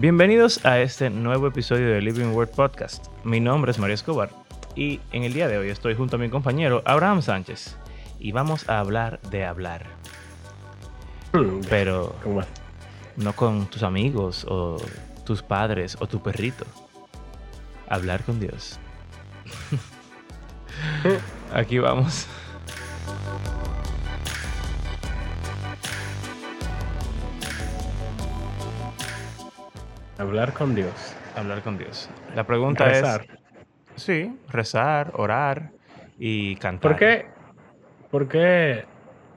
Bienvenidos a este nuevo episodio de Living Word Podcast. Mi nombre es Mario Escobar y en el día de hoy estoy junto a mi compañero Abraham Sánchez y vamos a hablar de hablar. Hmm, Pero no con tus amigos o tus padres o tu perrito. Hablar con Dios. Aquí vamos. Hablar con Dios. Hablar con Dios. La pregunta Rezar. es... Sí, rezar, orar y cantar. ¿Por qué, ¿Por qué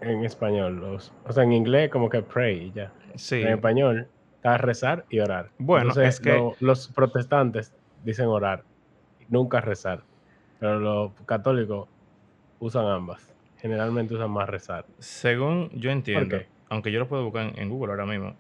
en español? Los, o sea, en inglés como que pray y ya. Sí. En español está rezar y orar. Bueno, Entonces, es que- lo- los protestantes dicen orar, nunca rezar. Pero los católicos usan ambas. Generalmente usan más rezar. Según yo entiendo, aunque yo lo puedo buscar en Google ahora mismo,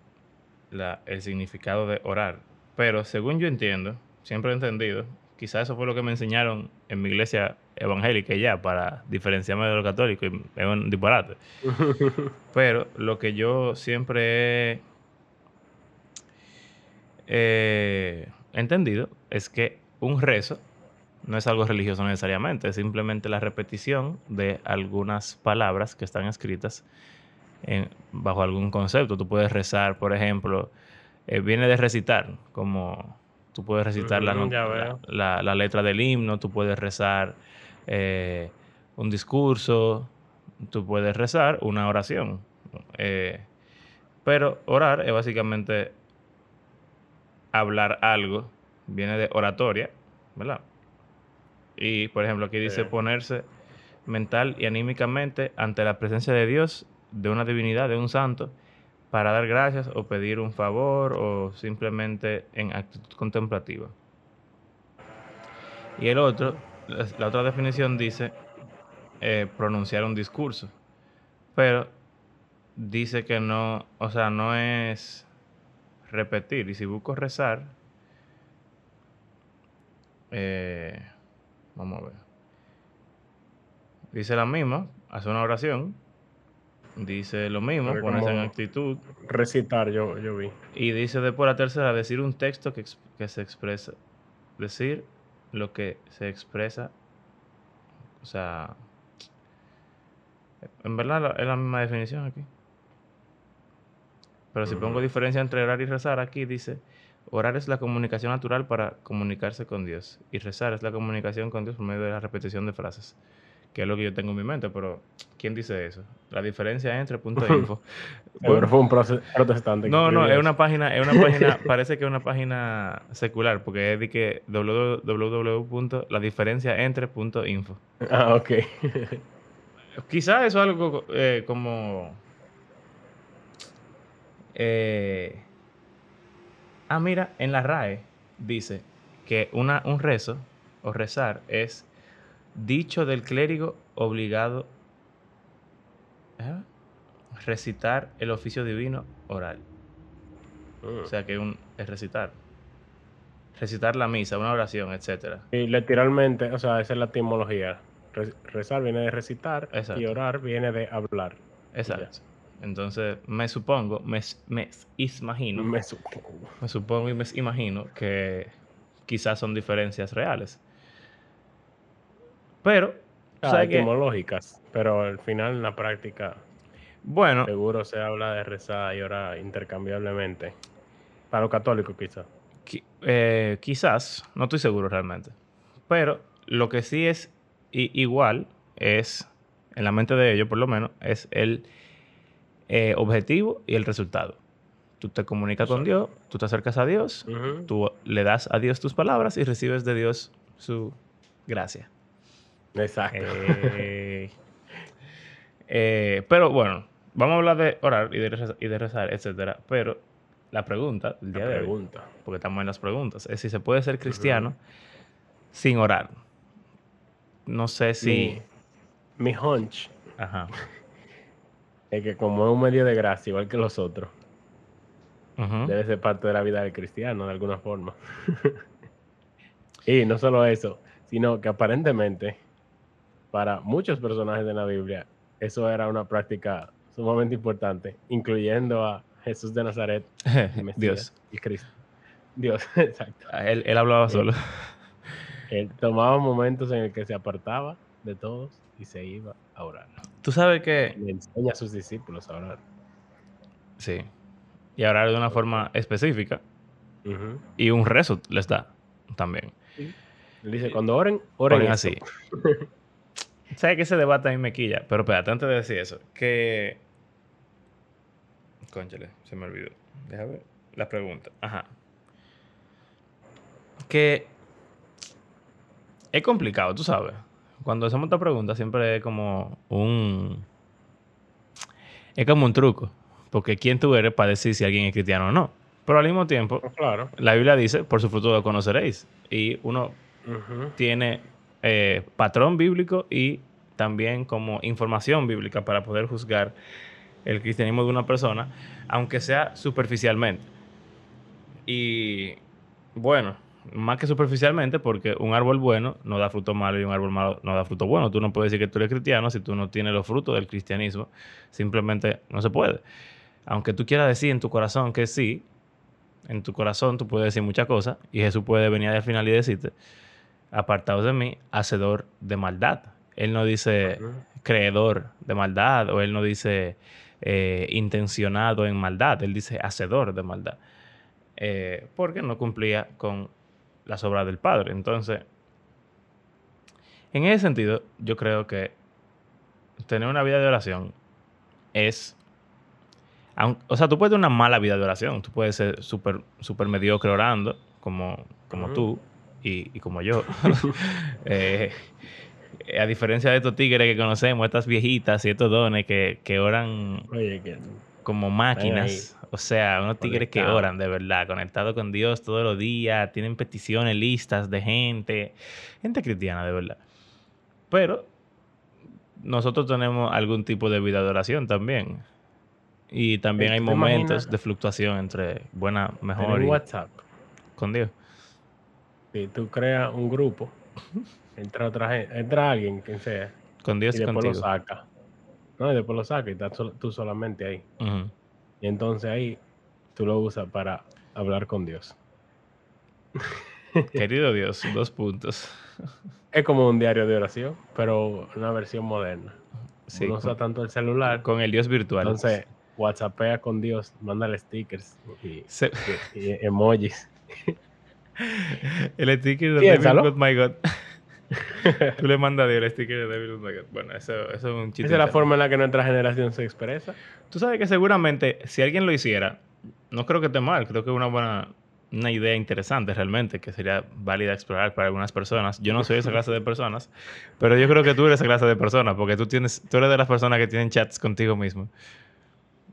la- el significado de orar, pero según yo entiendo, siempre he entendido, quizás eso fue lo que me enseñaron en mi iglesia evangélica y ya, para diferenciarme de los católicos, y es un disparate. Pero lo que yo siempre he eh, entendido es que un rezo no es algo religioso necesariamente, es simplemente la repetición de algunas palabras que están escritas en- bajo algún concepto. Tú puedes rezar, por ejemplo, eh, viene de recitar, como tú puedes recitar la, ya la- veo. la- la letra del himno, tú puedes rezar eh, un discurso, tú puedes rezar una oración. Eh, pero orar es básicamente hablar algo, viene de oratoria, ¿verdad? Y por ejemplo, aquí dice ponerse mental y anímicamente ante la presencia de Dios, de una divinidad, de un santo, para dar gracias o pedir un favor o simplemente en actitud contemplativa. Y el otro, la otra definición dice eh, pronunciar un discurso, pero dice que no, o sea, no es repetir. Y si busco rezar, eh, vamos a ver. Dice la misma, hace una oración, dice lo mismo, ponerse en actitud, Recitar, yo, yo vi. y dice después la tercera, decir un texto que, que se expresa, decir lo que se expresa, o sea, en verdad la- es la misma definición aquí. Pero si pongo Ujú. diferencia entre orar y rezar, aquí dice, orar es la comunicación natural para comunicarse con Dios, y rezar es la comunicación con Dios por medio de la repetición de frases, que es lo que yo tengo en mi mente, pero ¿quién dice eso? La diferencia entre punto info. Seguro fue un protestante. No, no, es una página, es una página, parece que es una página secular, porque es de que www.ladiferenciaentre.info. Ah, ok. Quizás eso es algo eh, como... eh, ah, mira, en la RAE dice que una, un rezo o rezar es dicho del clérigo obligado a recitar el oficio divino oral. O sea que un, es recitar. Recitar la misa, una oración, etcétera. Y literalmente, o sea, esa es la etimología. Re- rezar viene de recitar Exacto. y orar viene de hablar. Exacto. Entonces, me supongo, me, me imagino, me, Me supongo. supongo y me imagino que quizás son diferencias reales. Pero, Ah, etimológicas, pero al final en la práctica Bueno, seguro se habla de rezar y orar intercambiablemente. Para los católicos quizás. qui- eh, quizás, no estoy seguro realmente. Pero lo que sí es igual es, en la mente de ellos por lo menos, es el eh, objetivo y el resultado. Tú te comunicas con Dios, tú te acercas a Dios, tú le das a Dios tus palabras y recibes de Dios su gracia. Exacto. Eh, eh, pero bueno, vamos a hablar de orar y de rezar, y de rezar, etcétera. Pero la pregunta del La día de hoy, pregunta. porque estamos en las preguntas, es si se puede ser cristiano sin orar. No sé si. Mi, mi hunch Ajá. es que como es un medio de gracia, igual que los otros, debe ser parte de la vida del cristiano de alguna forma. y no solo eso, sino que aparentemente para muchos personajes de la Biblia eso era una práctica sumamente importante, incluyendo a Jesús de Nazaret, Mesías, Dios. el Cristo. Dios, exacto. Ah, Él, él hablaba Sí. solo. Él tomaba momentos en el que se apartaba de todos y se iba a orar. Tú sabes que... Le enseña a sus discípulos a orar. Sí. Y orar de una forma específica. Ujú. Y un rezo les da también. Él dice, cuando oren, oren, Oren así. ¿Sabes que ese debate a mí me quilla? Pero espérate, antes de decir eso, que... Cónchale, se me olvidó. Déjame ver la pregunta. Ajá. Que es complicado, tú sabes. Cuando hacemos esta pregunta siempre es como un... Es como un truco. Porque ¿quién tú eres para decir si alguien es cristiano o no? Pero al mismo tiempo, Pues Claro. la Biblia dice, por su fruto lo conoceréis. Y uno tiene eh, patrón bíblico y también como información bíblica para poder juzgar el cristianismo de una persona, aunque sea superficialmente. Y bueno, más que superficialmente, porque un árbol bueno no da fruto malo y un árbol malo no da fruto bueno. Tú no puedes decir que tú eres cristiano si tú no tienes los frutos del cristianismo. Simplemente no se puede. Aunque tú quieras decir en tu corazón que sí, en tu corazón tú puedes decir muchas cosas y Jesús puede venir al final y decirte, apartados de mí, hacedor de maldad. Él no dice creedor de maldad o él no dice eh, intencionado en maldad, él dice hacedor de maldad. Eh, porque no cumplía con las obras del Padre. Entonces, en ese sentido, yo creo que tener una vida de oración es... O sea, tú puedes tener una mala vida de oración. Tú puedes ser súper súper mediocre orando, como, como tú y, y como yo. Eh, a diferencia de estos tigres que conocemos, estas viejitas y estos dones que, que oran Oye, que como máquinas. O sea, unos tigres que oran de verdad, conectados con Dios todos los días, tienen peticiones listas de gente, gente cristiana de verdad. Pero nosotros tenemos algún tipo de vida de oración también. Y también hay ¿tú te momentos imaginas? de fluctuación entre buena, mejor y WhatsApp. con Dios. Si tú creas un grupo, entra otra gente, entra alguien, quien sea, Con Dios y después contigo. lo saca. No, y después lo saca y estás sol- tú solamente ahí. Y entonces ahí tú lo usas para hablar con Dios. Querido Dios, dos puntos. Es como un diario de oración, pero una versión moderna. Sí, no usa tanto el celular. con el Dios virtual. Entonces, WhatsAppea con Dios, mándale stickers y, Se- y- y emojis. el sticker de Piénsalo. Devil With My God. Tú le mandas a Dios el sticker de Devil With My God. Bueno, eso, eso es un chiste. Esa es la forma en la que nuestra generación se expresa. Tú sabes que seguramente si alguien lo hiciera, no creo que esté mal, creo que es una buena una idea interesante realmente, que sería válida explorar para algunas personas. Yo no soy esa clase de personas, pero yo creo que tú eres esa clase de personas, porque tú tienes, tú eres de las personas que tienen chats contigo mismo.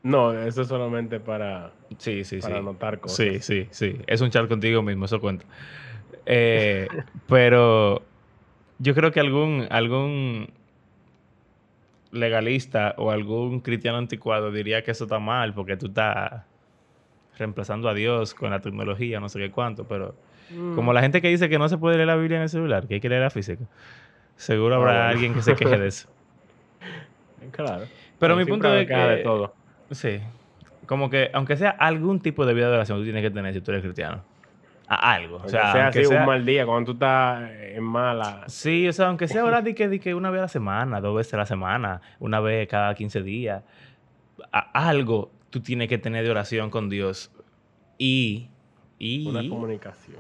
No, eso es solamente para, Sí, sí, para sí. anotar cosas. Sí, sí, sí. Es un chat contigo mismo, eso cuenta. Eh, pero yo creo que algún, algún legalista o algún cristiano anticuado diría que eso está mal porque tú estás reemplazando a Dios con la tecnología, no sé qué cuánto, pero Mm. como la gente que dice que no se puede leer la Biblia en el celular, que hay que leer la física, seguro Ah, habrá alguien que se queje de eso. Claro. Pero mi punto es queja de que- todo. Sí. Como que, aunque sea algún tipo de vida de oración, tú tienes que tener si tú eres cristiano. A algo. O sea, sea aunque así sea- un mal día, cuando tú estás en mala. Sí, o sea, aunque sea ahora de que, de que una vez a la semana, dos veces a la semana, una vez cada 15 días, a- algo tú tienes que tener de oración con Dios. Y, Una y comunicación.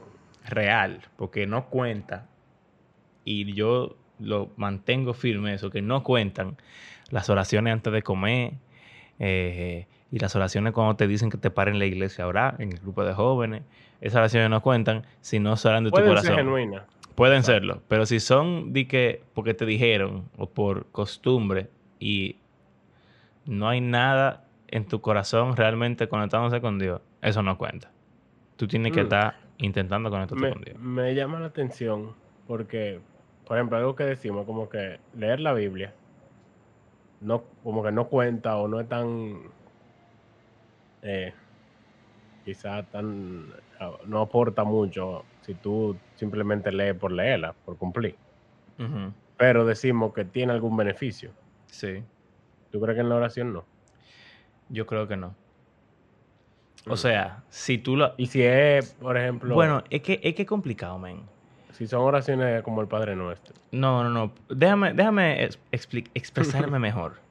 real, porque no cuenta, y yo lo mantengo firme eso, que no cuentan las oraciones antes de comer, eh, y las oraciones cuando te dicen que te paren en la iglesia a orar, en el grupo de jóvenes, esas oraciones no cuentan si no salen de tu Pueden corazón. ser genuinas. Pueden Exacto. serlo, pero si son de que porque te dijeron o por costumbre y no hay nada en tu corazón realmente conectándose con Dios, eso no cuenta. Tú tienes que Mm. estar intentando conectarte Me, con Dios. me llama la atención porque, por ejemplo, algo que decimos como que leer la Biblia no, como que no cuenta o no es tan, eh, quizá tan, no aporta mucho si tú simplemente lees por leerla, por cumplir. Pero decimos que tiene algún beneficio. Sí, ¿Tú crees que en la oración no? yo creo que no. O sea, si tú lo... Y si es, por ejemplo, Bueno, es que es que es complicado, men. Si son oraciones como el Padre Nuestro. No, no, no. Déjame, déjame expresarme mejor.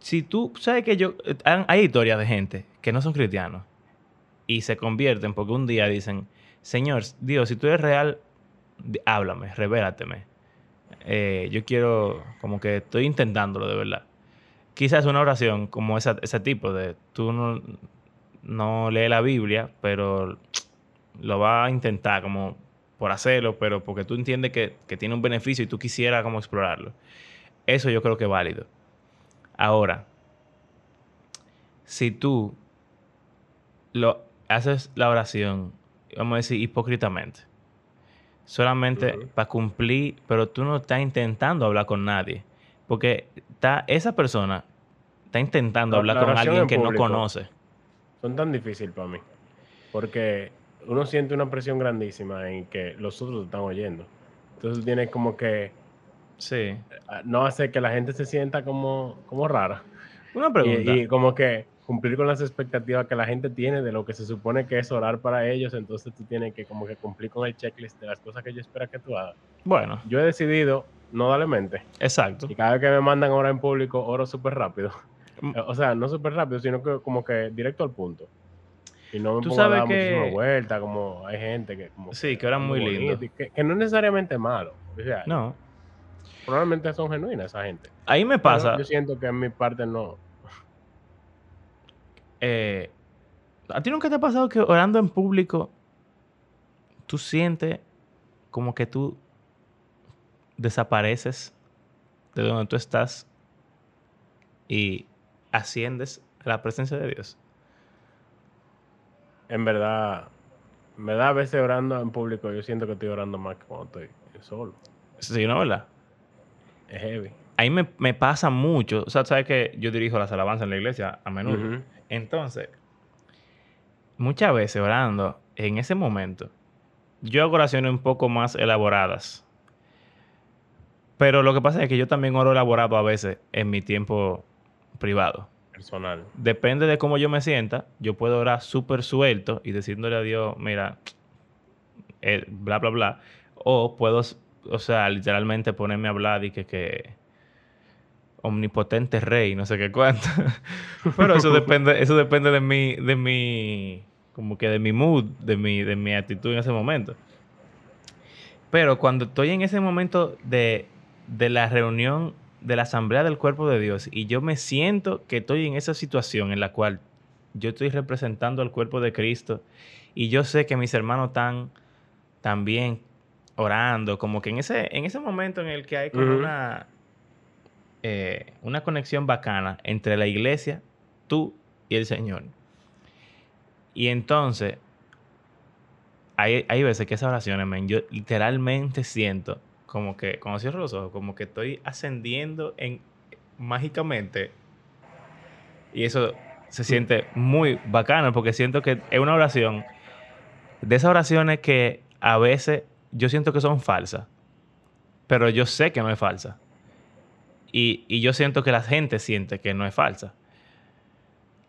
Si tú sabes que yo. Hay historias de gente que no son cristianos y se convierten porque un día dicen: Señor, Dios, si tú eres real, háblame, revélateme. Eh, yo quiero, como que estoy intentándolo de verdad. Quizás una oración como esa, ese tipo de tú no, no lees la Biblia, pero lo vas a intentar como por hacerlo, pero porque tú entiendes que, que tiene un beneficio y tú quisieras como explorarlo. Eso yo creo que es válido. Ahora, si tú lo haces la oración, vamos a decir hipócritamente, solamente para cumplir, pero tú no estás intentando hablar con nadie, porque está, esa persona está intentando La- hablar la con alguien en que no conoce. Son tan difíciles para mí. Porque uno siente una presión grandísima en que los otros te están oyendo. Entonces tienes como que Sí. ah, no hacer que la gente se sienta como, como rara. Una pregunta. y como que cumplir con las expectativas que la gente tiene de lo que se supone que es orar para ellos. Entonces tú tienes que como que cumplir con el checklist de las cosas que yo espero que tú hagas. Bueno, Yo he decidido no darle mente. exacto. Y cada vez que me mandan orar en público, oro súper rápido. Mm. O sea, no súper rápido, sino que como que directo al punto. Y no me Tú pongo a dar que- muchísima vuelta, como hay gente que... Como Sí, que oran muy bonito lindo. y Que, que no es necesariamente malo. O sea, No. probablemente son genuinas esa gente. Ahí me Pero pasa. yo siento que en mi parte no. eh, ¿A ti nunca te ha pasado que orando en público tú sientes como que tú desapareces de donde tú estás y asciendes a la presencia de Dios? En verdad, me da a veces orando en público, yo siento que estoy orando más que cuando estoy solo. Sí, ¿no? ¿Verdad? Es heavy. Ahí me, me pasa mucho. O sea, sabes que yo dirijo las alabanzas en la iglesia a menudo. Entonces, muchas veces orando, en ese momento, yo hago oraciones un poco más elaboradas. Pero lo que pasa es que yo también oro elaborado a veces en mi tiempo privado. Personal. Depende de cómo yo me sienta, yo puedo orar súper suelto y diciéndole a Dios, mira, eh, bla, bla, bla. O puedo, o sea, literalmente ponerme a hablar y que, que omnipotente rey, no sé qué cuánto. Pero eso depende, eso depende de mi, de mi, como que de mi mood, de mi, de mi actitud en ese momento. Pero cuando estoy en ese momento de, de la reunión de la asamblea del cuerpo de Dios y yo me siento que estoy en esa situación en la cual yo estoy representando al cuerpo de Cristo y yo sé que mis hermanos están también orando, como que en ese, en ese momento en el que hay como una, eh, una conexión bacana entre la iglesia, tú y el Señor. Y entonces, hay, hay veces que esas oraciones, men, yo literalmente siento como que, cuando cierro los ojos, como que estoy ascendiendo en, mágicamente. Y eso se siente muy bacano porque siento que es una oración, de esas oraciones que a veces yo siento que son falsas, pero yo sé que no es falsa. Y, y yo siento que la gente siente que no es falsa.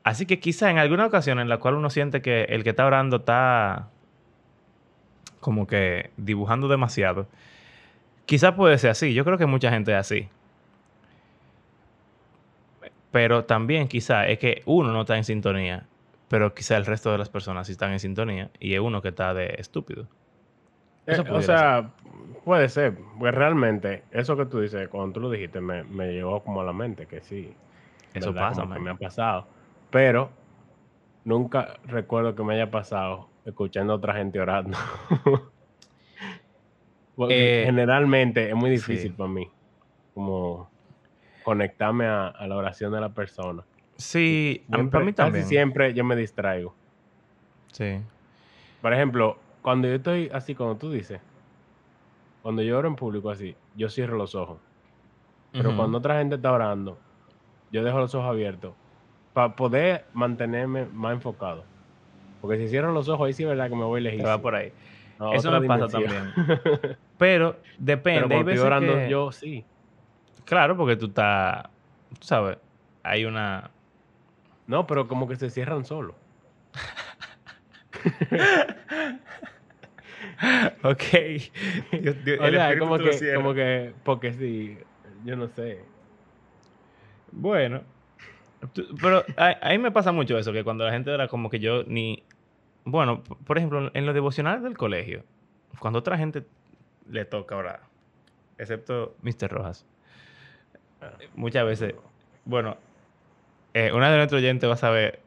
Así que quizá en alguna ocasión en la cual uno siente que el que está orando está como que dibujando demasiado, quizá puede ser así. Yo creo que mucha gente es así. Pero también quizá es que uno no está en sintonía, pero quizá el resto de las personas sí están en sintonía y es uno que está de estúpido. Eso Eh, o sea, puede ser. Pues realmente, eso que tú dices, cuando tú lo dijiste, me, me llegó como a la mente, que sí. Eso ¿verdad? pasa, me ha pasado. Pero nunca recuerdo que me haya pasado escuchando a otra gente orando. Porque Eh, generalmente es muy sí. difícil para mí como conectarme a, a la oración de la persona. Sí, a mí- Siempre- para mí casi también. siempre yo me distraigo. Sí. Por ejemplo, cuando yo estoy así, como tú dices, cuando yo oro en público así, yo cierro los ojos. Pero cuando otra gente está orando, yo dejo los ojos abiertos para poder mantenerme más enfocado. Porque si cierro los ojos, ahí sí es verdad que me voy lejísimo. va por ahí. a Eso me pasa también. Pero depende. Pero cuando estoy orando, que- yo sí. Claro, porque tú estás, tú sabes, hay una... No, pero como que se cierran solo. ok. Dios, Dios, o sea, como que, como que, porque sí, yo no sé. Bueno, pero a, mí me pasa mucho eso, que cuando la gente era como que yo ni... Bueno, por ejemplo, en los devocionales del colegio, cuando otra gente le toca orar, excepto Mr. Rojas, ah. muchas veces, bueno, eh, una de nuestros oyentes va a saber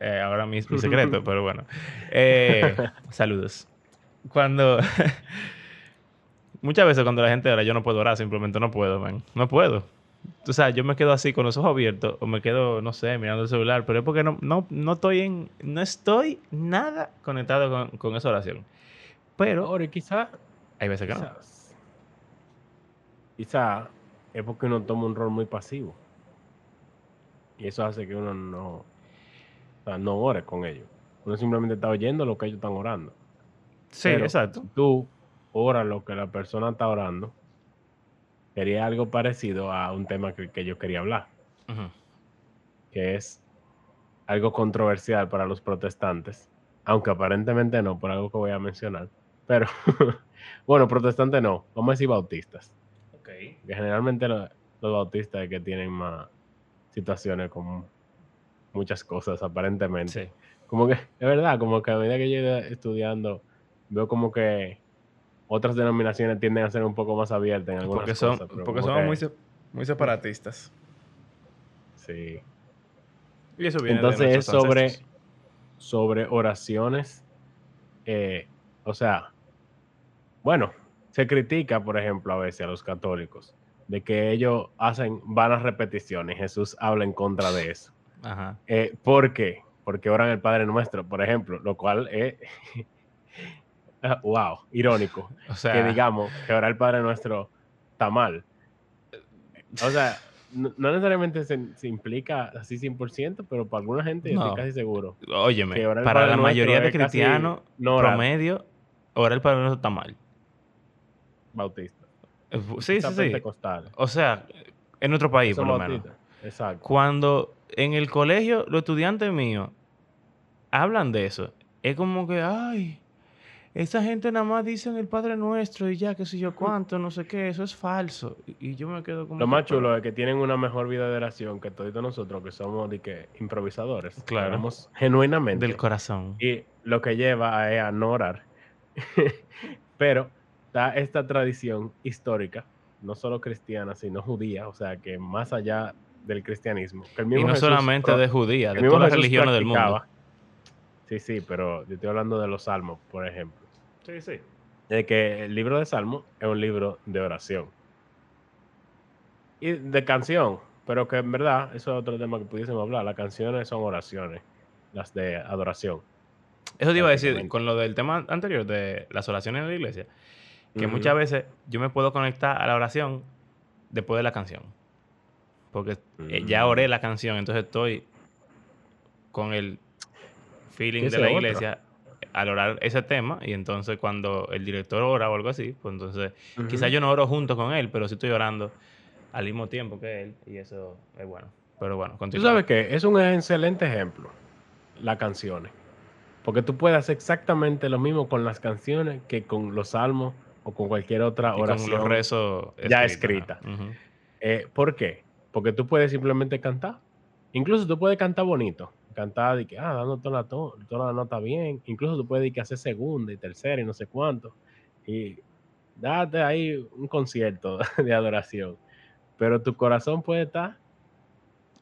eh, ahora mismo mi secreto, pero bueno. Eh, saludos. Cuando... muchas veces cuando la gente ora, yo no puedo orar, simplemente no puedo, man. No puedo o sea, yo me quedo así con los ojos abiertos o me quedo, no sé, mirando el celular, pero es porque no, no, no estoy en, no estoy nada conectado con, con esa oración. Pero, ahora quizá, hay veces que no. Quizá es porque uno toma un rol muy pasivo. Y eso hace que uno no, o sea, no ore con ellos. Uno simplemente está oyendo lo que ellos están orando. Sí, exacto. Tú oras lo que la persona está orando sería algo parecido a un tema que, yo quería hablar, que es algo controversial para los protestantes, aunque aparentemente no, por algo que voy a mencionar. Pero, bueno, protestantes no, vamos a decir bautistas. Okay. Que generalmente los, bautistas es que tienen más situaciones con muchas cosas, aparentemente. Como que, es verdad, como que a medida que yo iba estudiando, veo como que otras denominaciones tienden a ser un poco más abiertas en algunas porque son, cosas. Porque son muy, muy separatistas. Sí. Y eso viene Entonces es sobre, sobre oraciones. Eh, o sea, bueno, se critica, por ejemplo, a veces a los católicos de que ellos hacen vanas repeticiones. Jesús habla en contra de eso. Ajá. Eh, ¿Por qué? Porque oran el Padre Nuestro, por ejemplo, lo cual es wow, irónico. O sea, que digamos que ahora el Padre Nuestro está mal. O sea, no, necesariamente se, implica así 100%, pero para alguna gente estoy casi seguro. Óyeme, para la mayoría de cristianos promedio, ahora el Padre Nuestro está mal. Bautista. Eh, sí, sí, sí. O sea, en otro país, por lo menos. Exacto. Cuando en el colegio los estudiantes míos hablan de eso, es como que, ay, esa gente nada más dicen el Padre Nuestro y ya, qué sé yo cuánto, no sé qué, eso es falso. Y, yo me quedo como... Lo más chulo es que tienen una mejor vida de oración que todos nosotros, que somos de que improvisadores. Claro. genuinamente. Del corazón. Y lo que lleva a, a no orar. Pero está esta tradición histórica, no solo cristiana, sino judía, o sea, que más allá del cristianismo. y no solamente de judía, de todas las religiones del mundo. Sí, sí, pero yo estoy hablando de los salmos, por ejemplo. Sí, sí. De que el libro de Salmo es un libro de oración. Y de canción, pero que en verdad, eso es otro tema que pudiésemos hablar. Las canciones son oraciones, las de adoración. Eso te iba a decir, con lo del tema anterior de las oraciones en la iglesia, que muchas veces yo me puedo conectar a la oración después de la canción. Porque eh, ya mm. oré la canción, entonces estoy con el feeling de la iglesia al orar ese tema y entonces cuando el director ora o algo así, pues entonces quizás yo no oro junto con él, pero sí estoy orando al mismo tiempo que él y eso es bueno. Pero bueno, continúa. Tú sabes que es un excelente ejemplo, las canciones. Porque tú puedes hacer exactamente lo mismo con las canciones que con los salmos o con cualquier otra oración. con los rezos ya escrita. Eh, ¿Por qué? Porque tú puedes simplemente cantar. Incluso tú puedes cantar bonito cantada y que, ah, dando toda la, toda la nota bien. Incluso tú puedes que hacer segunda y tercera y no sé cuánto. Y date ahí un concierto de adoración. Pero tu corazón puede estar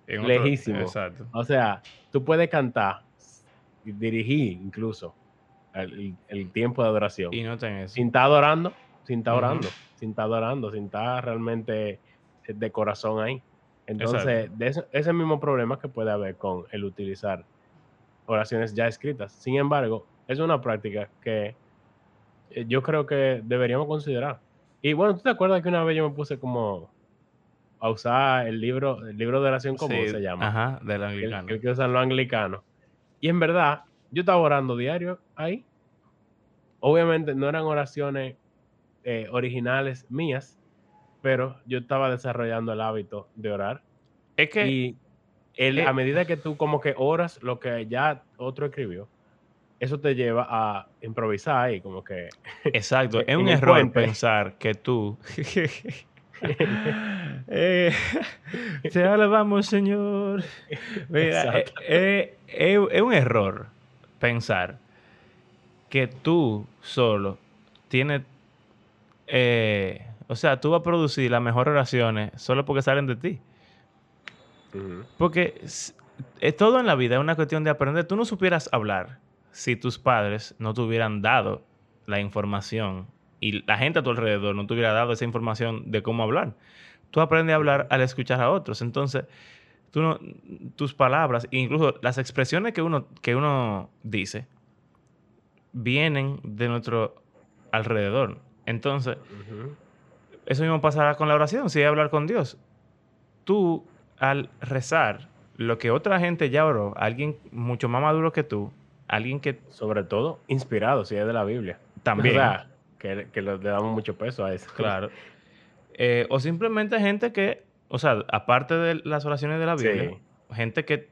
lejísimo. Exacto. O sea, tú puedes cantar, dirigir incluso el, tiempo de adoración. Y no tenés. Sin estar adorando, sin estar orando, sin estar adorando, sin estar realmente de corazón ahí. Entonces, de ese, mismo problema que puede haber con el utilizar oraciones ya escritas. Sin embargo, es una práctica que eh, yo creo que deberíamos considerar. Y bueno, ¿tú te acuerdas que una vez yo me puse como a usar el libro, el libro de oración como se llama? Ajá, del anglicano. El, que usan los anglicanos. Y en verdad, yo estaba orando diario ahí. Obviamente no eran oraciones eh, originales mías, pero yo estaba desarrollando el hábito de orar. Es que... Y a medida que tú como que oras lo que ya otro escribió, eso te lleva a improvisar y como que... Exacto, es un el error puente. pensar que tú... eh, te alabamos, Señor. Mira, eh, eh, eh, es un error pensar que tú solo tienes... eh, o sea, tú vas a producir las mejores oraciones solo porque salen de ti. Porque s- eh, todo en la vida es una cuestión de aprender. Tú no supieras hablar si tus padres no te hubieran dado la información y la gente a tu alrededor no te hubiera dado esa información de cómo hablar. Tú aprendes a hablar al escuchar a otros. Entonces, tú no, tus palabras, e incluso las expresiones que uno, que uno dice, vienen de nuestro alrededor. Entonces, eso mismo pasará con la oración, si es hablar con Dios. Tú, al rezar, lo que otra gente ya oró, alguien mucho más maduro que tú, alguien que Sobre todo inspirado, si es de la Biblia. también, O sea, que, le damos mucho peso a eso. claro, eh, o simplemente gente que, o sea, aparte de las oraciones de la Sí. Biblia, gente que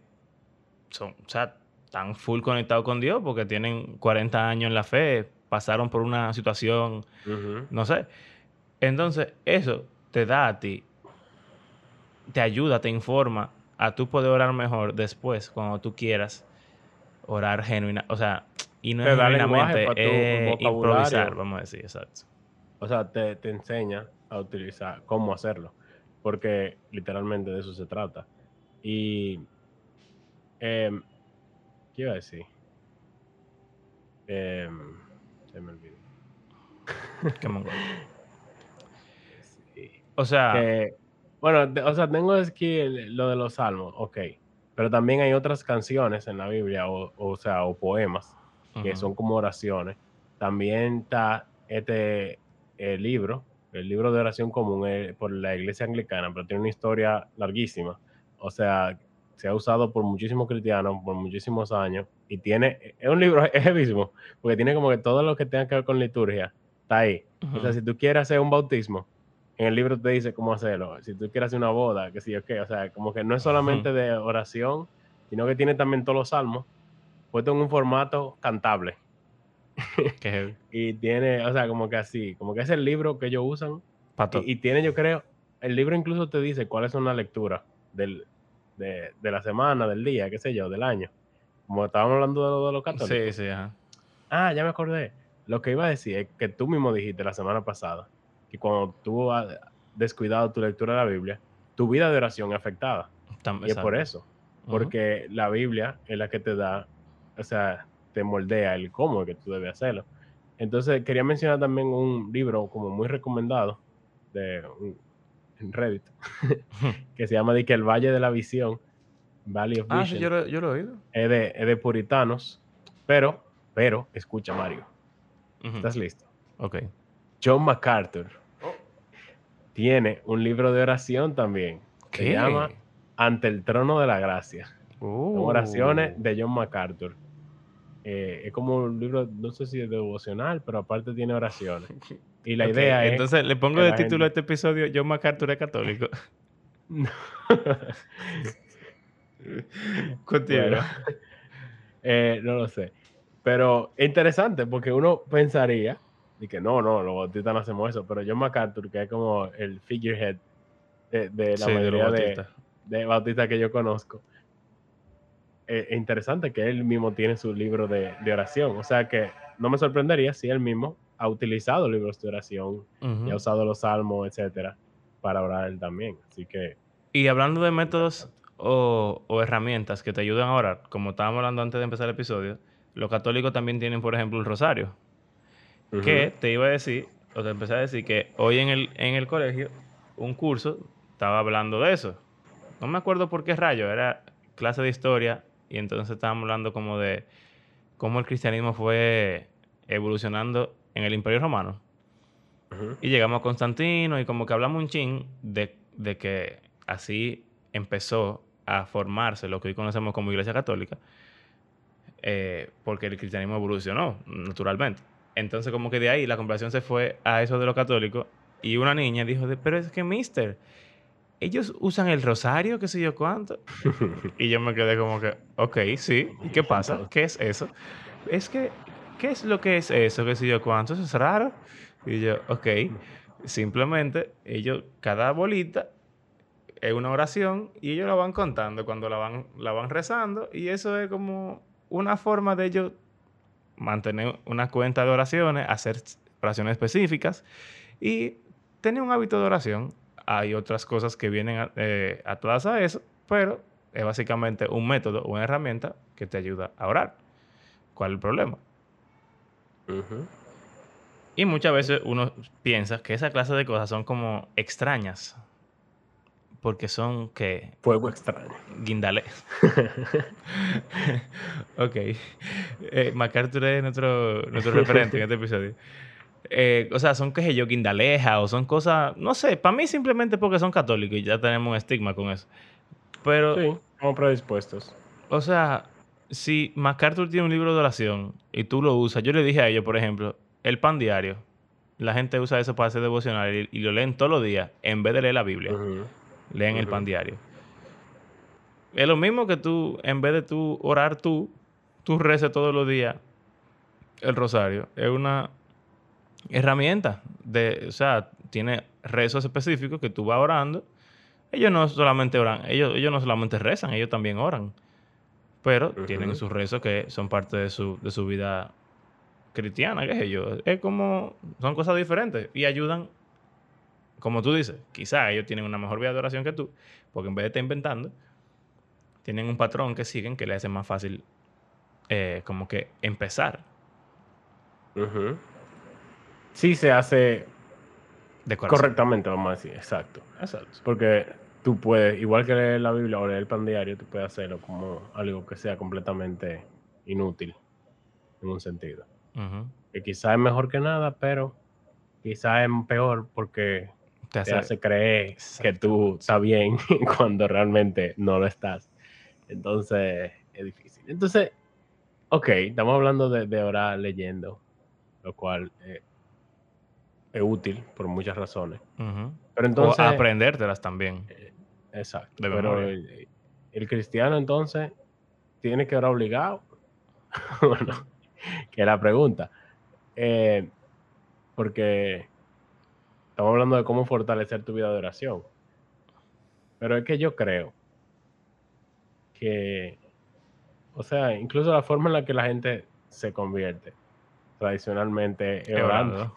son, o sea, están full conectados con Dios porque tienen 40 años en la fe, pasaron por una situación. No sé. Entonces, eso te da a ti, te ayuda, te informa a tú poder orar mejor después, cuando tú quieras orar genuina, o sea, y no Te es genuinamente, es vocabulario. improvisar, vamos a decir, exacto. O sea, te, te enseña a utilizar cómo hacerlo. Porque literalmente de eso se trata. Y. em, ¿Qué iba a decir? Em, se me olvidó. Qué. Sí. O sea, Que, bueno, o sea, tengo aquí el- lo de los salmos, ok. Pero también hay otras canciones en la Biblia, o, o sea, o poemas, que son como oraciones. También está este eh, libro, el libro de oración común eh, por la iglesia anglicana, pero tiene una historia larguísima. O sea, se ha usado por muchísimos cristianos por muchísimos años y tiene, es un libro es heavísimo, porque tiene como que todo lo que tenga que ver con liturgia está ahí. O sea, si tú quieres hacer un bautismo, en el libro te dice cómo hacerlo. Si tú quieres hacer una boda, que sí, ok. O sea, como que no es solamente de oración, sino que tiene también todos los salmos, puesto en un formato cantable. Y tiene, o sea, como que así, como que es el libro que ellos usan. Y, y tiene, yo creo, el libro incluso te dice cuáles son las lecturas del, de, de la semana, del día, qué sé yo, del año. Como estábamos hablando de lo de los católicos. Sí, sí, ajá. Ah, ya me acordé. Lo que iba a decir es que tú mismo dijiste la semana pasada que cuando tú has descuidado tu lectura de la Biblia, tu vida de oración es afectada. Tam- Y es por eso. Porque la Biblia es la que te da, o sea, te moldea el cómo que tú debes hacerlo. Entonces, quería mencionar también un libro como muy recomendado de en Reddit, que se llama de que El Valle de la Visión, Valley of Ah, sí, Vision. yo lo, yo lo he oído. es, de, es de puritanos, pero, pero, escucha Mario. ¿estás listo? Ok. John MacArthur tiene un libro de oración también. Se ¿Qué? llama Ante el Trono de la Gracia. Uh. oraciones de John MacArthur. Eh, es como un libro, no sé si es devocional, pero aparte tiene oraciones. Y la idea es... Entonces, le pongo de título a este episodio John MacArthur es católico. Continúa. Bueno, eh, no lo sé. Pero es interesante porque uno pensaría y que no, no, los bautistas no hacemos eso, pero John MacArthur, que es como el figurehead de, de la Sí, de los mayoría de, bautistas. de bautistas que yo conozco, eh, es interesante que él mismo tiene su libro de, de oración. O sea que no me sorprendería si él mismo ha utilizado libros de oración y ha usado los salmos, etcétera, para orar él también. Así que Y hablando de métodos o, o herramientas que te ayudan a orar, como estábamos hablando antes de empezar el episodio, los católicos también tienen, por ejemplo, el rosario. Que te iba a decir, o te empecé a decir que hoy en el, en el colegio, un curso estaba hablando de eso. No me acuerdo por qué rayo, era clase de historia y entonces estábamos hablando como de cómo el cristianismo fue evolucionando en el Imperio Romano. Y llegamos a Constantino y como que hablamos un chin de, de que así empezó a formarse lo que hoy conocemos como Iglesia Católica, eh, porque el cristianismo evolucionó naturalmente. Entonces como que de ahí la conversación se fue a eso de los católicos y una niña dijo, de, pero es que, mister, ellos usan el rosario, qué sé yo cuánto. Y yo me quedé como que, ok, sí, ¿y qué pasa? ¿Qué es eso? es que, ¿qué es lo que es eso? ¿Qué sé yo cuánto? Eso es raro. Y yo, ok, simplemente ellos, cada bolita es una oración y ellos la van contando cuando la van, la van rezando y eso es como una forma de ellos mantener una cuenta de oraciones, hacer oraciones específicas y tener un hábito de oración. Hay otras cosas que vienen eh, atadas a eso, pero es básicamente un método, una herramienta que te ayuda a orar. ¿Cuál es el problema? Y muchas veces uno piensa que esa clase de cosas son como extrañas. Porque son que... Fuego extraño. Guindale. ok. Eh, MacArthur es nuestro, nuestro referente en este episodio. Eh, o sea, son que yo guindaleja o son cosas, no sé, para mí simplemente porque son católicos y ya tenemos un estigma con eso. Pero... Sí, como predispuestos. O sea, si MacArthur tiene un libro de oración y tú lo usas, yo le dije a ellos, por ejemplo, el pan diario. La gente usa eso para hacer devocional y, lo leen todos los días en vez de leer la Biblia. Leen el pan diario. Es lo mismo que tú, en vez de tú orar tú, tú reces todos los días el rosario. Es una herramienta de, o sea, tiene rezos específicos que tú vas orando. Ellos no solamente oran, ellos, ellos no solamente rezan, ellos también oran. Pero tienen sus rezos que son parte de su, de su vida cristiana, qué sé yo. Es como, son cosas diferentes y ayudan, como tú dices, quizás ellos tienen una mejor vida de oración que tú, porque en vez de estar inventando, tienen un patrón que siguen que le hace más fácil eh, como que empezar. Sí se hace correctamente, vamos a decir, exacto. Exacto. Porque tú puedes, igual que leer la Biblia o leer el pan diario, tú puedes hacerlo como algo que sea completamente inútil en un sentido. Que quizás es mejor que nada, pero quizás es peor porque te hace, creer que tú estás bien cuando realmente no lo estás. Entonces, es difícil. Entonces, ok, estamos hablando de, orar leyendo, lo cual eh, es útil por muchas razones. Pero entonces... O aprendértelas también. Eh, exacto. pero el, el, cristiano entonces tiene que orar obligado. bueno, que la pregunta. Eh, porque estamos hablando de cómo fortalecer tu vida de oración. Pero es que yo creo que, o sea, incluso la forma en la que la gente se convierte tradicionalmente orando.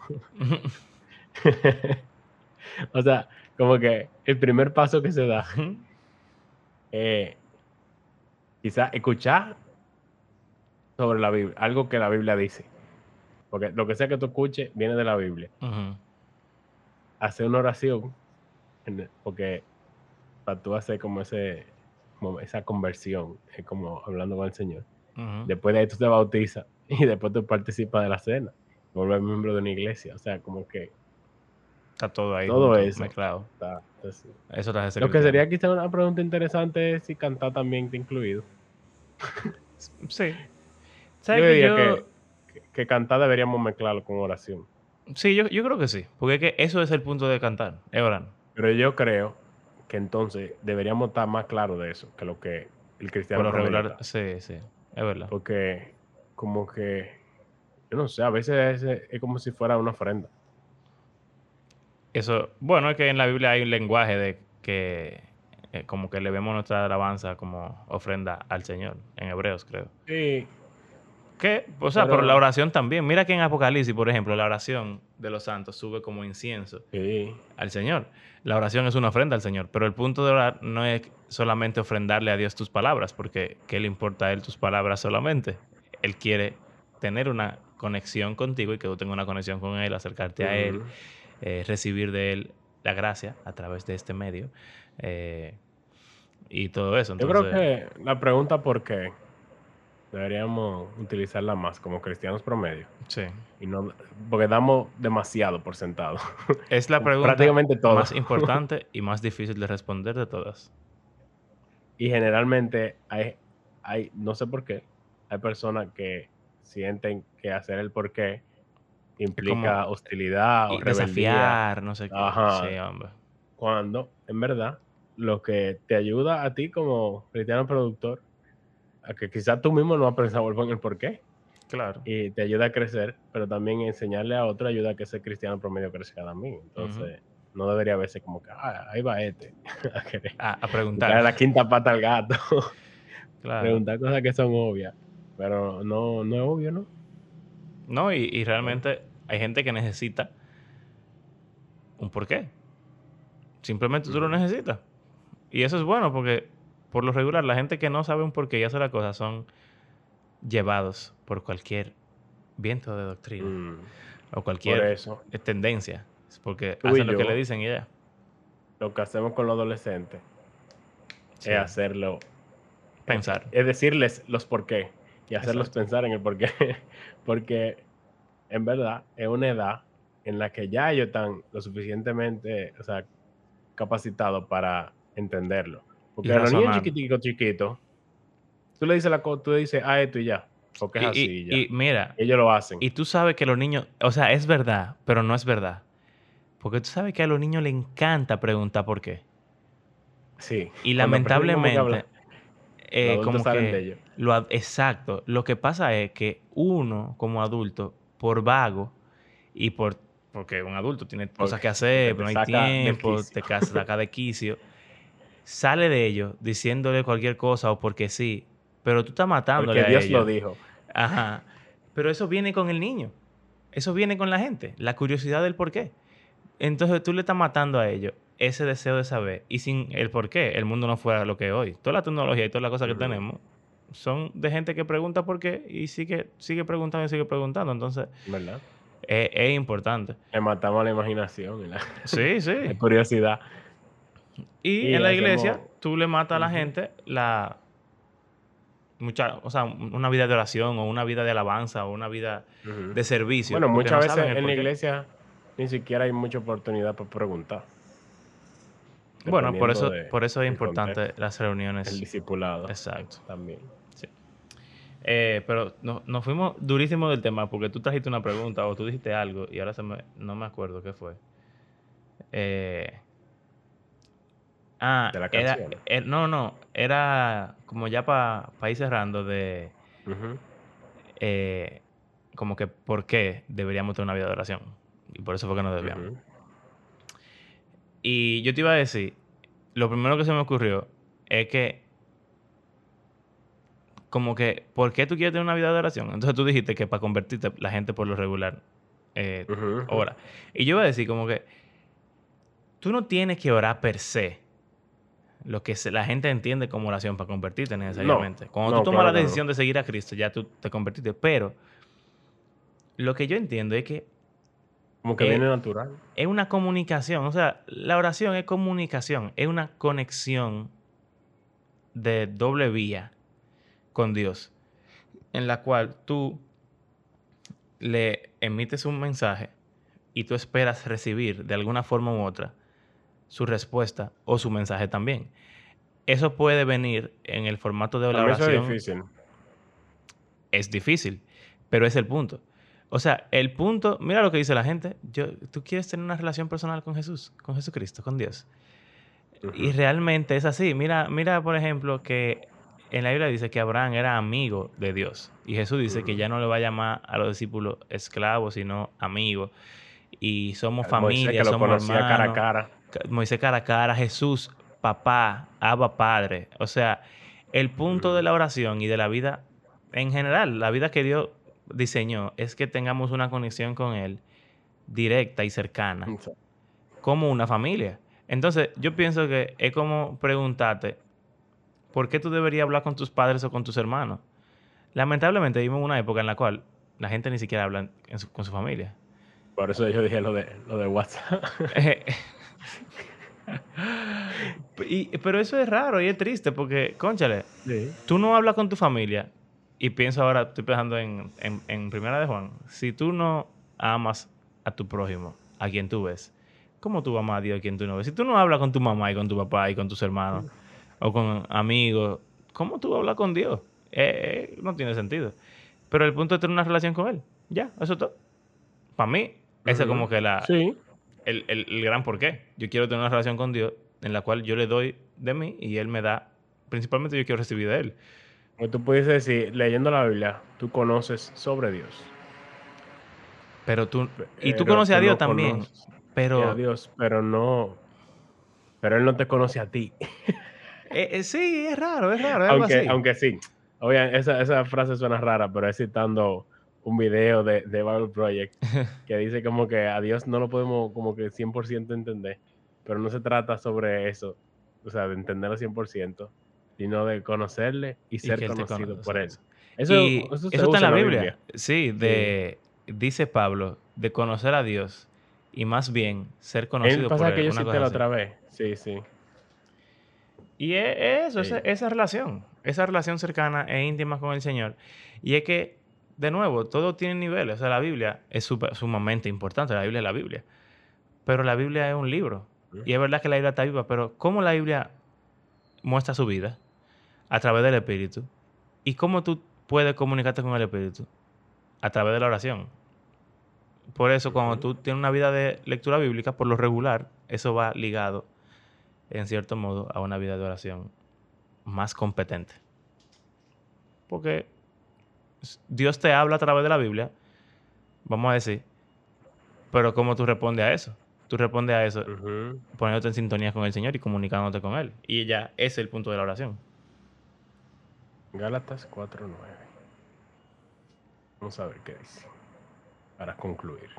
o sea, como que el primer paso que se da, eh, quizás escuchar sobre la Biblia, algo que la Biblia dice. Porque lo que sea que tú escuches viene de la Biblia. Hacer una oración, porque para tú hacer como ese esa conversión, es como hablando con el Señor. Después de ahí tú te bautizas y después tú participas de la cena, vuelves miembro de una iglesia. O sea, como que Está todo ahí. Todo eso. Mezclado. eso te Lo que sería quizá una pregunta interesante es si cantar también está incluido. sí yo que, cantar deberíamos mezclarlo con oración. Sí, yo, yo creo que sí. Porque es que eso es el punto de cantar, es orar. Pero yo creo que entonces deberíamos estar más claros de eso que lo que el cristiano. Por lo regular, sí, sí, es verdad. Porque como que, yo no sé, a veces es, como si fuera una ofrenda. Eso, bueno, es que en la Biblia hay un lenguaje de que eh, como que le vemos nuestra alabanza como ofrenda al Señor, en Hebreos creo. Sí, que, o sea, por la oración también. Mira que en Apocalipsis, por ejemplo, la oración de los santos sube como incienso al Señor. La oración es una ofrenda al Señor, pero el punto de orar no es solamente ofrendarle a Dios tus palabras, porque ¿qué le importa a Él tus palabras solamente? Él quiere tener una conexión contigo y que tú tengas una conexión con Él, acercarte a Él, eh, recibir de Él la gracia a través de este medio eh, y todo eso. Yo creo que la pregunta por qué Deberíamos utilizarla más como cristianos promedio. Sí. Y no, porque damos demasiado por sentado. Es la pregunta Prácticamente más importante y más difícil de responder de todas. Y generalmente hay, hay, no sé por qué, hay personas que sienten que hacer el por qué implica hostilidad o desafiar, no sé qué. Sí, hombre. Cuando, en verdad, lo que te ayuda a ti como cristiano productor a que quizás tú mismo no has pensado en el por qué. Claro. y te ayuda a crecer, pero también enseñarle a otro ayuda a que ese cristiano promedio crezca también. Entonces, no debería verse como que, ah, ahí va este. a A, a preguntar. la quinta pata al gato. Claro. Preguntar cosas que son obvias. Pero no, no es obvio, ¿no? No, y, y realmente hay gente que necesita un porqué. Simplemente tú lo necesitas. Y eso es bueno porque, por lo regular, la gente que no sabe un porqué y hace la cosa son llevados por cualquier viento de doctrina Mm, o cualquier eso, eh, tendencia. Es Porque Tú hacen lo que le dicen y ya. lo que hacemos con los adolescentes Sí. es hacerlo, Pensar. es decirles los por qué y hacerlos Exacto. pensar en el por qué. Porque en verdad es una edad en la que ya ellos están lo suficientemente, o sea, capacitados para entenderlo. Porque a los niños razonar. chiquititos, chiquitos, tú le dices la cosa, tú le dices, ah, esto y ya. Porque es Y, así y- y ya. y mira, ellos lo hacen. y tú sabes que los niños, o sea, es verdad, pero no es verdad. Porque tú sabes que a los niños les encanta preguntar por qué. sí. Y lamentablemente, eh, como salen de lo exacto. Lo que pasa es que uno, como adulto, por vago y por porque un adulto tiene cosas que hacer, pero no hay tiempo, te ca- saca de quicio, sale de ellos diciéndole cualquier cosa o porque sí, pero tú estás matándole Porque a Dios ellos. lo dijo. Ajá. Pero eso viene con el niño. Eso viene con la gente. La curiosidad del por qué. Entonces tú le estás matando a ellos ese deseo de saber. Y sin el por qué, el mundo no fuera lo que es hoy. Toda la tecnología y todas las cosas que tenemos son de gente que pregunta por qué y sigue, sigue preguntando y sigue preguntando. Entonces ¿Verdad? es, es importante. Le matamos la imaginación y la, Sí, sí. la curiosidad. Y, Y en la iglesia tú le matas a la gente la mucha, o sea, una vida de oración o una vida de alabanza o una vida de servicio. Bueno, muchas no veces en la iglesia ni siquiera hay mucha oportunidad para preguntar. Bueno, por eso, de- por eso es importante contexto. las reuniones. El discipulado Exacto. también. Eh, pero no- nos fuimos durísimo del tema porque tú trajiste una pregunta o tú dijiste algo y ahora se me, no me acuerdo qué fue. Eh, ah, De la era, eh, no, no, era como ya para ir cerrando de eh, como que por qué deberíamos tener una vida de oración. Y por eso fue que nos desviamos. Ujú. Y yo te iba a decir, lo primero que se me ocurrió es que, como que, ¿por qué tú quieres tener una vida de oración? Entonces tú dijiste que para convertirte, la gente por lo regular eh, ora. Y yo iba a decir como que, tú no tienes que orar per se. Lo que la gente entiende como oración para convertirte necesariamente. Cuando no, tú tomas claro la decisión de seguir a Cristo, ya tú te convertiste. Pero lo que yo entiendo es que Como que eh, viene natural. es una comunicación. O sea, la oración es comunicación, es una conexión de doble vía con Dios, en la cual tú le emites un mensaje y tú esperas recibir de alguna forma u otra su respuesta o su mensaje también. Eso puede venir en el formato de la También eso oración es difícil. es difícil, pero es el punto. O sea, el punto, mira lo que dice la gente, yo, tú quieres tener una relación personal con Jesús, con Jesucristo, con Dios. Y realmente es así. Mira, mira, por ejemplo, que en la Biblia dice que Abraham era amigo de Dios. Y Jesús dice que ya no le va a llamar a los discípulos esclavos, sino amigos. Y somos Moisés, familia, que lo somos conocía cara a hermanos. cara. Ca- Moisés cara a cara, Jesús, papá, Abba Padre. O sea, el punto de la oración y de la vida en general, la vida que Dios diseñó, es que tengamos una conexión con Él directa y cercana, como una familia. Entonces, yo pienso que es como preguntarte, ¿por qué tú deberías hablar con tus padres o con tus hermanos? Lamentablemente vivimos una época en la cual la gente ni siquiera habla su- con su familia. Por eso yo dije lo de, lo de WhatsApp. Y- pero eso es raro y es triste porque, conchale, sí. tú no hablas con tu familia y pienso ahora, estoy pensando en, en, en Primera de Juan, si tú no amas a tu prójimo, a quien tú ves, ¿cómo tú amas a Dios a quien tú no ves? Si tú no hablas con tu mamá y con tu papá y con tus hermanos o con amigos, ¿cómo tú hablas con Dios? Eh, eh, no tiene sentido. Pero el punto es tener una relación con Él. Ya, eso es todo. Para mí, ese es como que la, Sí. el, el- el gran porqué. Yo quiero tener una relación con Dios en la cual yo le doy de mí y Él me da. Principalmente yo quiero recibir de Él. O tú puedes decir, leyendo la Biblia, tú conoces sobre Dios. Pero tú... Y tú Pero conoces a Dios no también. Pero... a Dios, pero no. Pero él no te conoce a ti. Eh, eh, sí, es raro, es raro. Es algo aunque, así. aunque sí. Oye, esa, esa frase suena rara, pero es citando un video de, de Bible Project que dice como que a Dios no lo podemos como que 100% entender, pero no se trata sobre eso, o sea, de entenderlo 100%, sino de conocerle y Y ser él conocido por él. Eso, y eso está en la Biblia. Sí, Sí. de... Dice Pablo, de conocer a Dios y más bien ser conocido por pasaje él. que yo cité la otra vez. Sí, sí. Y es es eso, Sí. esa, esa relación, esa relación cercana e íntima con el Señor. Y es que, de nuevo, todo tiene niveles. O sea, la Biblia es súper- sumamente importante, la Biblia es la Biblia. Pero la Biblia es un libro. Y es verdad que la Biblia está viva, pero ¿cómo la Biblia muestra su vida? A través del Espíritu. ¿Y cómo tú puedes comunicarte con el Espíritu? A través de la oración. Por eso, cuando tú tienes una vida de lectura bíblica, por lo regular, eso va ligado, en cierto modo, a una vida de oración más competente. Porque Dios te habla a través de la Biblia, vamos a decir, pero ¿cómo tú respondes a eso? Tú respondes a eso poniéndote en sintonía con el Señor y comunicándote con Él. Y ya, ese es el punto de la oración. Gálatas 4.9. Vamos a ver qué dice. Para concluir.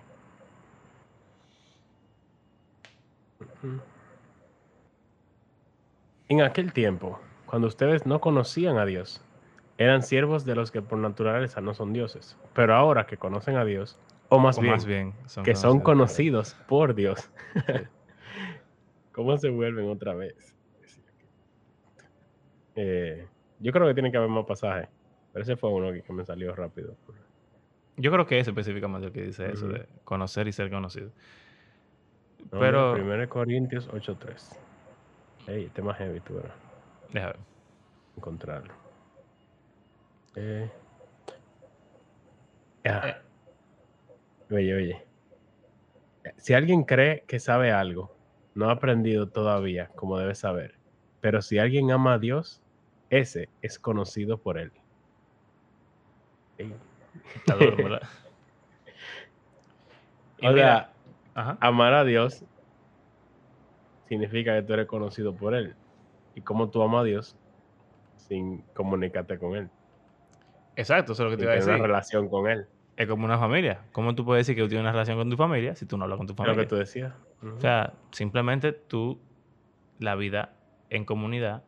En aquel tiempo, cuando ustedes no conocían a Dios, eran siervos de los que por naturaleza no son dioses. Pero ahora que conocen a Dios, o más O bien, más bien, son que son conocidos. conocidos por Dios. ¿Cómo se vuelven otra vez? Eh, yo creo que tiene que haber más pasajes. Pero ese fue uno que, que me salió rápido. Yo creo que es específicamente el que dice eso, de conocer y ser conocido. No, Pero- mira, 1 Corintios 8.3. Ey, este más heavy, tú verás. Deja ver. Encontrarlo. Eh. Ya. Oye, oye. Si alguien cree que sabe algo, no ha aprendido todavía como debe saber. Pero si alguien ama a Dios, ese es conocido por él. Ey. Está duro, ¿verdad? O sea, ajá. amar a Dios significa que tú eres conocido por Él. ¿Y cómo tú amas a Dios sin comunicarte con Él? Exacto, eso es lo que te iba a tener una decir. relación con Él. Es como una familia. ¿Cómo tú puedes decir que tú tienes una relación con tu familia si tú no hablas con tu Es lo familia? que tú decías. O sea, simplemente tú, la vida en comunidad,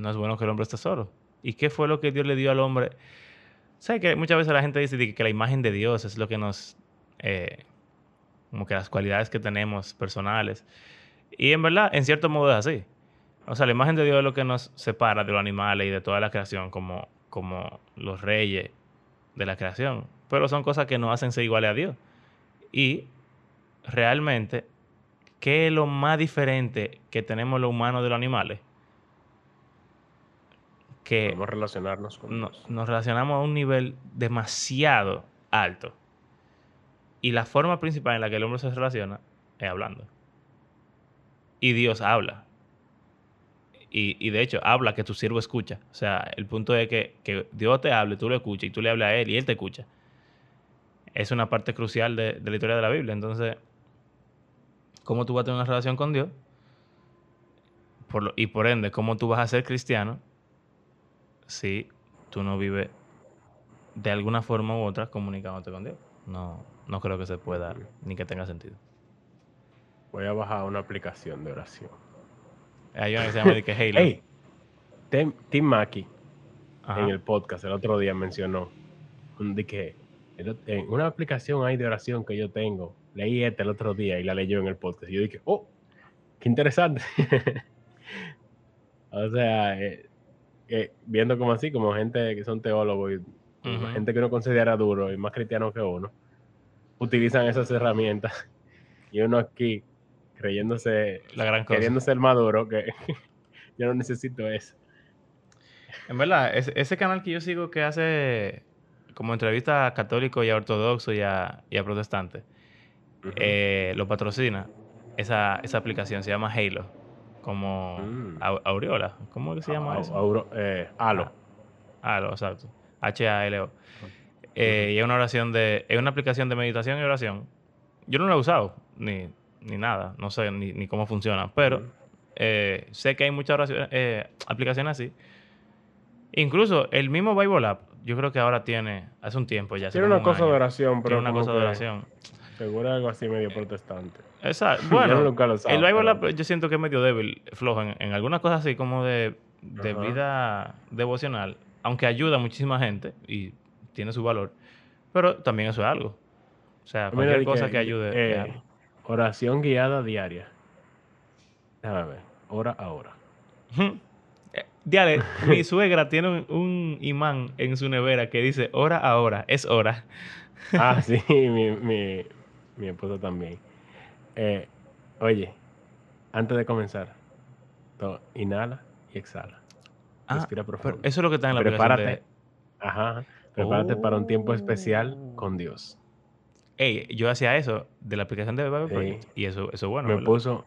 no es bueno que el hombre esté solo. ¿Y qué fue lo que Dios le dio al hombre? ¿Sabes que muchas veces la gente dice que la imagen de Dios es lo que nos... eh, como que las cualidades que tenemos personales. Y en verdad, en cierto modo es así. O sea, la imagen de Dios es lo que nos separa de los animales y de toda la creación, como, como los reyes de la creación. Pero son cosas que nos hacen ser iguales a Dios. Y realmente, ¿qué es lo más diferente que tenemos los humanos de los animales? Que Podemos relacionarnos con no- Dios. nos relacionamos a un nivel demasiado alto. Y la forma principal en la que el hombre se relaciona es hablando. Y Dios habla. Y, y de hecho, habla que tu siervo escucha. O sea, el punto es que, que Dios te hable, tú lo escuchas y tú le hablas a Él y Él te escucha. Es una parte crucial de, de la historia de la Biblia. Entonces, ¿cómo tú vas a tener una relación con Dios? Por lo- y por ende, ¿cómo tú vas a ser cristiano si tú no vives de alguna forma u otra comunicándote con Dios? No, no creo que se pueda ni que tenga sentido. Voy a bajar una aplicación de oración. Hay una que se llama de que Halo. Hey, Tim, Tim Mackey Ajá. en el podcast el otro día mencionó de que una aplicación hay de oración que yo tengo. Leí esta el otro día y la leyó en el podcast. Y yo dije, oh, qué interesante. o sea, eh, eh, viendo como así, como gente que son teólogos y gente que uno considera duro y más cristiano que uno, utilizan esas herramientas. Y uno aquí creyéndose, La gran cosa. queriendo ser maduro, que yo no necesito eso. En verdad, ese, ese canal que yo sigo que hace como entrevista a católicos y a ortodoxos y a, y a protestantes, eh, lo patrocina esa, esa aplicación, se llama Halo, como Mm. Au- Aureola, ¿cómo que se llama Au- eso? Auro- eh, Halo. Halo, exacto. H-A-L-O. Eh, y es una oración de. Es una aplicación de meditación y oración. Yo no la he usado, ni, ni nada. No sé ni, ni cómo funciona. Pero Ujú. eh, sé que hay muchas oraciones, eh, aplicaciones así. Incluso el mismo Bible App, yo creo que ahora tiene, hace un tiempo ya. Tiene una un cosa de oración, pero Tiene una cosa de oración. Seguro algo así medio protestante. Exacto. Yo Bueno, nunca lo usaba, el Bible pero- yo siento que es medio débil, flojo, en, en algunas cosas así como de, de vida devocional, aunque ayuda a muchísima gente y tiene su valor, pero también eso es algo. O sea, cualquier cosa que- que ayude. eh, oración guiada diaria. Déjame ver. Hora a hora. Eh, Diale, mi suegra tiene un, un imán en su nevera que dice hora a hora, es hora. Ah, sí, mi, mi, mi esposa también. Eh, oye, antes de comenzar, to- inhala y exhala. Ah, Respira pero profundo. eso es lo que está en la aplicación Prepárate. de... Ajá. Prepárate para un tiempo especial con Dios. Ey, yo hacía eso de la aplicación de Bible Sí. Y eso, eso es bueno. me ¿verdad? puso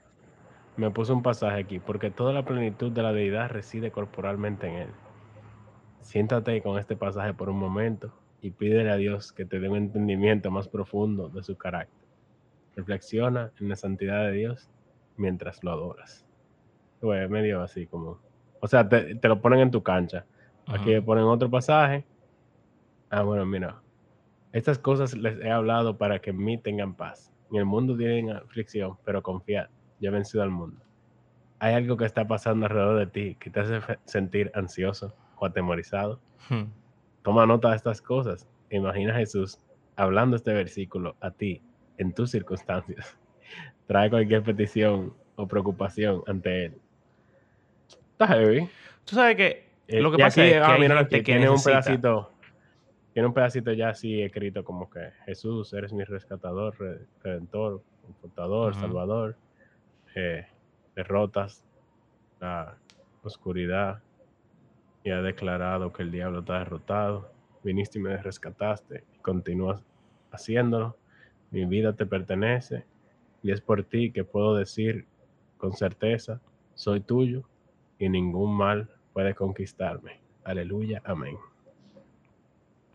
me puso un pasaje aquí, porque toda la plenitud de la deidad reside corporalmente en él. Siéntate con este pasaje por un momento y pídele a Dios que te dé un entendimiento más profundo de su carácter. Reflexiona en la santidad de Dios mientras lo adoras. Pues medio así como... O sea, te, te lo ponen en tu cancha. Aquí le ponen otro pasaje. Ah, bueno, mira. Estas cosas les he hablado para que en mí tengan paz. En el mundo tienen aflicción, pero confiad, yo he vencido al mundo. Hay algo que está pasando alrededor de ti que te hace sentir ansioso o atemorizado. Hmm. Toma nota de estas cosas. Imagina a Jesús hablando este versículo a ti en tus circunstancias. Trae cualquier petición o preocupación ante Él. Está heavy. Tú sabes que Eh, lo que pasa aquí, es que ah, hay gente que tiene un pedacito, tiene un pedacito ya así escrito como que Jesús, eres mi rescatador, re- redentor, confortador, salvador, eh, derrotas la oscuridad y ha declarado que el diablo está derrotado, viniste y me rescataste y continúas haciéndolo, mi vida te pertenece y es por ti que puedo decir con certeza, soy tuyo y ningún mal puede conquistarme. Aleluya, amén.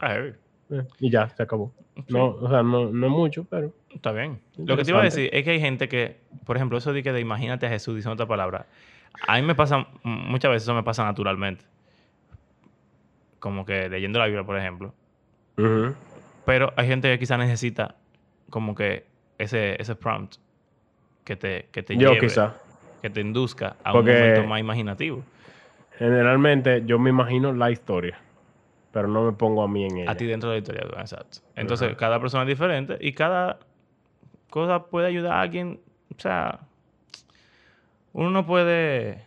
Ah, heavy. Eh, y ya, se acabó. Sí, No, o sea, no, no mucho, pero Está bien. Lo que te iba a decir es que hay gente que, por ejemplo, eso de que de imagínate a Jesús diciendo otra palabra. A mí me pasa, muchas veces eso me pasa naturalmente. Como que leyendo la Biblia, por ejemplo. Pero hay gente que quizás necesita como que ese, ese prompt que te, que te yo lleve, quizá. que te induzca a Porque- un momento más imaginativo. Generalmente yo me imagino la historia, pero no me pongo a mí en ella. A ti dentro de la historia, exacto. Entonces, Ajá. cada persona es diferente y cada cosa puede ayudar a alguien. O sea, uno no puede.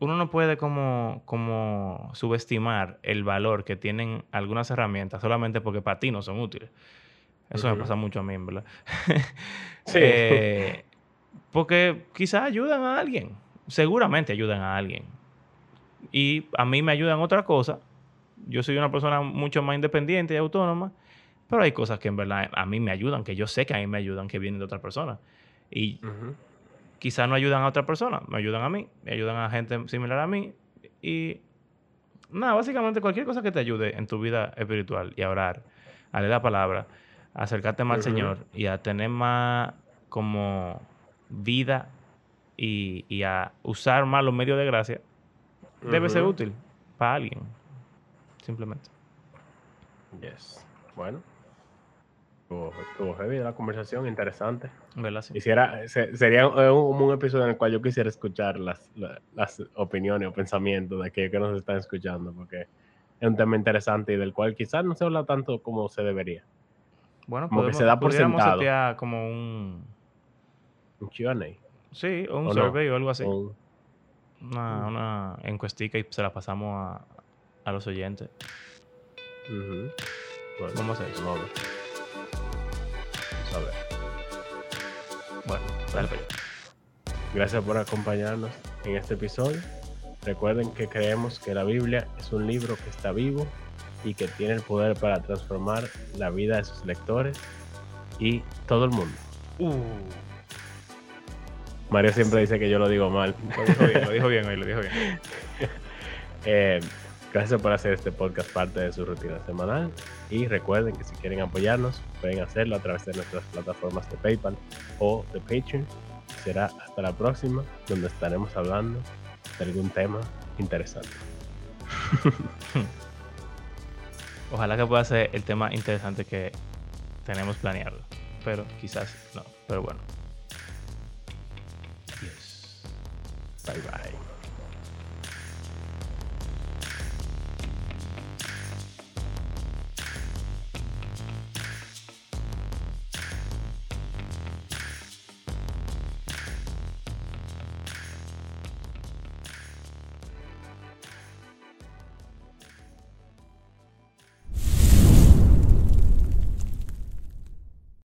Uno no puede como, como subestimar el valor que tienen algunas herramientas solamente porque para ti no son útiles. Eso me pasa mucho a mí, en verdad. Sí. Eh, porque quizás ayudan a alguien. Seguramente ayudan a alguien. Y a mí me ayudan otra cosa. Yo soy una persona mucho más independiente y autónoma. Pero hay cosas que en verdad a mí me ayudan, que yo sé que a mí me ayudan, que vienen de otra persona. Y quizás no ayudan a otra persona, me ayudan a mí, me ayudan a gente similar a mí. Y nada, básicamente cualquier cosa que te ayude en tu vida espiritual y a orar, a leer la palabra, acercarte más al. Señor y a tener más como vida y, y a usar más los medios de gracia, debe ser útil para alguien. Simplemente. Yes. Bueno. Estuvo, estuvo heavy la conversación, interesante. Sí. Quisiera, se- sería un, un- un episodio en el cual yo quisiera escuchar las, la- las opiniones o pensamientos de aquellos que nos están escuchando, porque es un tema interesante y del cual quizás no se habla tanto como se debería. Bueno, como que se da por sentado. como un... Un Q&A. Sí, o un ¿O no? survey o algo así. o una, una encuestica y se la pasamos a, a los oyentes. Ujú. Bueno, Vamos a hacer eso. Vamos a ver. Bueno, dale para allá. Gracias por acompañarnos en este episodio. Recuerden que creemos que la Biblia es un libro que está vivo y que tiene el poder para transformar la vida de sus lectores y todo el mundo. Mario siempre dice que yo lo digo mal. Lo dijo bien, lo dijo bien hoy, lo dijo bien. Eh, Gracias por hacer este podcast parte de su rutina semanal. Y recuerden que si quieren apoyarnos, pueden hacerlo a través de nuestras plataformas de PayPal o de Patreon. Será hasta la próxima, donde estaremos hablando de algún tema interesante. Ojalá que pueda ser el tema interesante que tenemos planeado. Pero quizás no. Pero bueno. Bye bye.